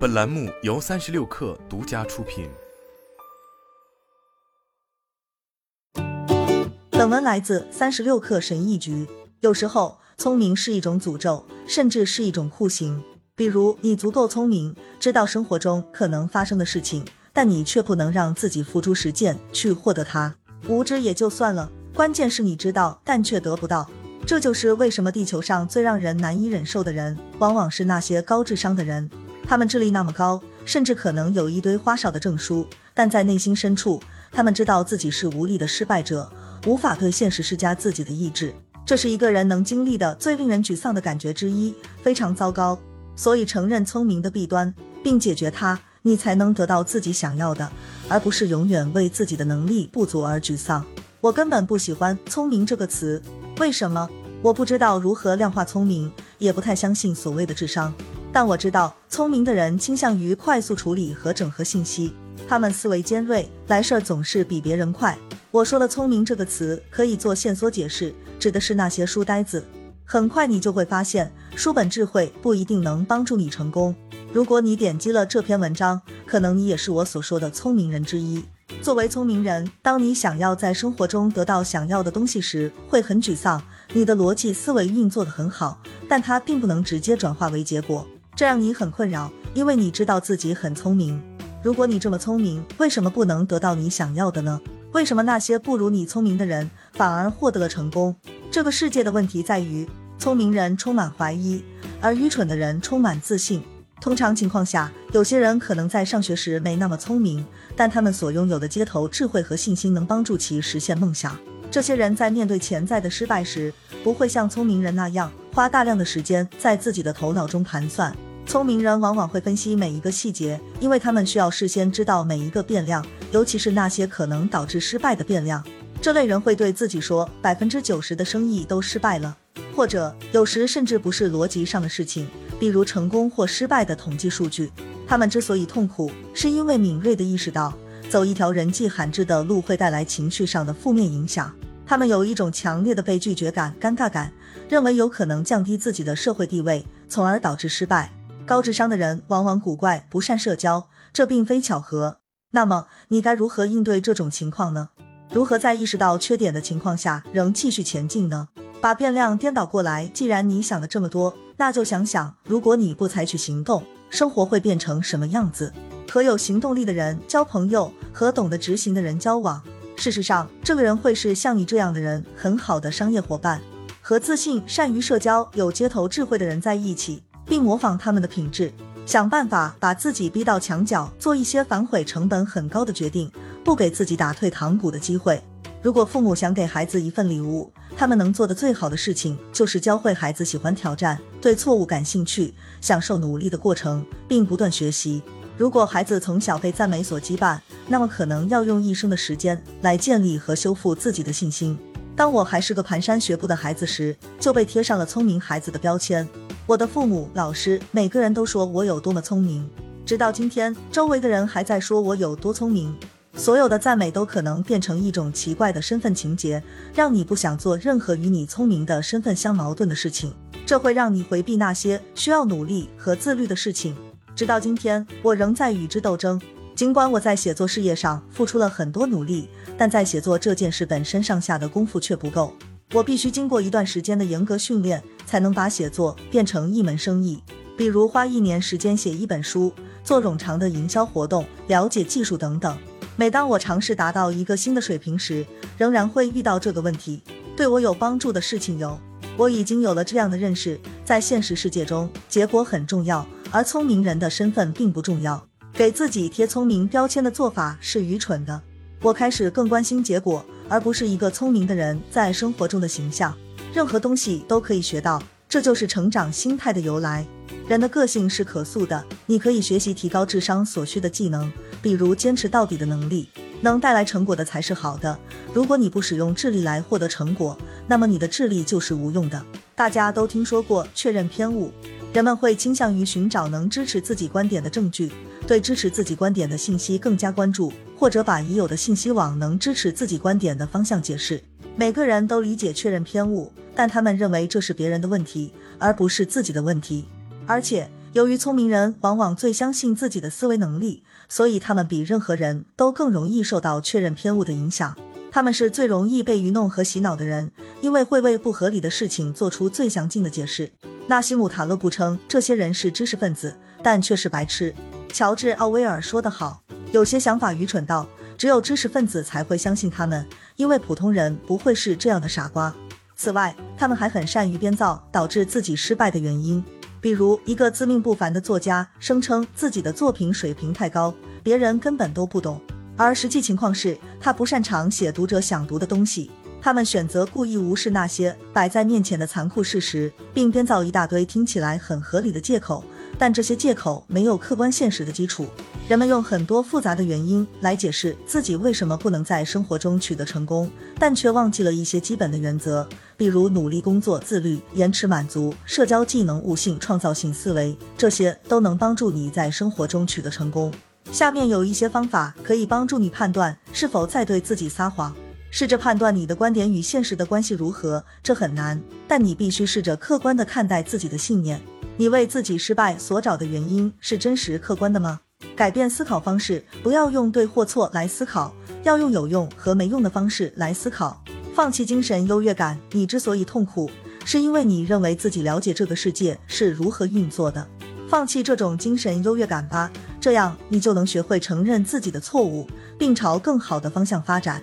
本栏目由三十六氪独家出品。本文来自三十六氪神译局。有时候，聪明是一种诅咒，甚至是一种酷刑。比如，你足够聪明，知道生活中可能发生的事情，但你却不能让自己付诸实践去获得它。无知也就算了，关键是你知道，但却得不到。这就是为什么地球上最让人难以忍受的人，往往是那些高智商的人。他们智力那么高，甚至可能有一堆花哨的证书，但在内心深处，他们知道自己是无力的失败者，无法对现实施加自己的意志。这是一个人能经历的最令人沮丧的感觉之一，非常糟糕。所以，承认聪明的弊端，并解决它，你才能得到自己想要的，而不是永远为自己的能力不足而沮丧。我根本不喜欢“聪明”这个词，为什么？我不知道如何量化聪明，也不太相信所谓的智商。但我知道，聪明的人倾向于快速处理和整合信息，他们思维尖锐，来事儿总是比别人快。我说的“聪明”这个词可以做线索解释，指的是那些书呆子。很快你就会发现，书本智慧不一定能帮助你成功。如果你点击了这篇文章，可能你也是我所说的聪明人之一。作为聪明人，当你想要在生活中得到想要的东西时，会很沮丧。你的逻辑思维运作的很好，但它并不能直接转化为结果，这让你很困扰，因为你知道自己很聪明。如果你这么聪明，为什么不能得到你想要的呢？为什么那些不如你聪明的人反而获得了成功？这个世界的问题在于。聪明人充满怀疑，而愚蠢的人充满自信。通常情况下，有些人可能在上学时没那么聪明，但他们所拥有的街头智慧和信心能帮助其实现梦想。这些人在面对潜在的失败时，不会像聪明人那样花大量的时间在自己的头脑中盘算。聪明人往往会分析每一个细节，因为他们需要事先知道每一个变量，尤其是那些可能导致失败的变量。这类人会对自己说：“百分之九十的生意都失败了。”或者有时甚至不是逻辑上的事情，比如成功或失败的统计数据。他们之所以痛苦，是因为敏锐地意识到走一条人迹罕至的路会带来情绪上的负面影响。他们有一种强烈的被拒绝感、尴尬感，认为有可能降低自己的社会地位，从而导致失败。高智商的人往往古怪、不善社交，这并非巧合。那么你该如何应对这种情况呢？如何在意识到缺点的情况下仍继续前进呢？把变量颠倒过来。既然你想的这么多，那就想想，如果你不采取行动，生活会变成什么样子？和有行动力的人交朋友，和懂得执行的人交往。事实上，这个人会是像你这样的人很好的商业伙伴。和自信、善于社交、有街头智慧的人在一起，并模仿他们的品质，想办法把自己逼到墙角，做一些反悔成本很高的决定，不给自己打退堂鼓的机会。如果父母想给孩子一份礼物，他们能做的最好的事情就是教会孩子喜欢挑战，对错误感兴趣，享受努力的过程，并不断学习。如果孩子从小被赞美所羁绊，那么可能要用一生的时间来建立和修复自己的信心。当我还是个蹒跚学步的孩子时，就被贴上了聪明孩子的标签。我的父母、老师，每个人都说我有多么聪明。直到今天，周围的人还在说我有多聪明。所有的赞美都可能变成一种奇怪的身份情节，让你不想做任何与你聪明的身份相矛盾的事情。这会让你回避那些需要努力和自律的事情。直到今天，我仍在与之斗争。尽管我在写作事业上付出了很多努力，但在写作这件事本身上下的功夫却不够。我必须经过一段时间的严格训练，才能把写作变成一门生意。比如花一年时间写一本书，做冗长的营销活动，了解技术等等。每当我尝试达到一个新的水平时，仍然会遇到这个问题。对我有帮助的事情有，我已经有了这样的认识：在现实世界中，结果很重要，而聪明人的身份并不重要。给自己贴聪明标签的做法是愚蠢的。我开始更关心结果，而不是一个聪明的人在生活中的形象。任何东西都可以学到，这就是成长心态的由来。人的个性是可塑的，你可以学习提高智商所需的技能。比如坚持到底的能力，能带来成果的才是好的。如果你不使用智力来获得成果，那么你的智力就是无用的。大家都听说过确认偏误，人们会倾向于寻找能支持自己观点的证据，对支持自己观点的信息更加关注，或者把已有的信息往能支持自己观点的方向解释。每个人都理解确认偏误，但他们认为这是别人的问题，而不是自己的问题。而且由于聪明人往往最相信自己的思维能力，所以他们比任何人都更容易受到确认偏误的影响。他们是最容易被愚弄和洗脑的人，因为会为不合理的事情做出最详尽的解释。纳西姆·塔勒布称这些人是知识分子，但却是白痴。乔治·奥威尔说得好：“有些想法愚蠢到只有知识分子才会相信他们，因为普通人不会是这样的傻瓜。”此外，他们还很善于编造导致自己失败的原因。比如，一个自命不凡的作家声称自己的作品水平太高，别人根本都不懂，而实际情况是他不擅长写读者想读的东西。他们选择故意无视那些摆在面前的残酷事实，并编造一大堆听起来很合理的借口，但这些借口没有客观现实的基础。人们用很多复杂的原因来解释自己为什么不能在生活中取得成功，但却忘记了一些基本的原则。比如努力工作、自律、延迟满足、社交技能、悟性、创造性思维，这些都能帮助你在生活中取得成功。下面有一些方法可以帮助你判断是否在对自己撒谎。试着判断你的观点与现实的关系如何，这很难，但你必须试着客观地看待自己的信念。你为自己失败所找的原因是真实客观的吗？改变思考方式，不要用对或错来思考，要用有用和没用的方式来思考。放弃精神优越感。你之所以痛苦，是因为你认为自己了解这个世界是如何运作的。放弃这种精神优越感吧，这样你就能学会承认自己的错误，并朝更好的方向发展。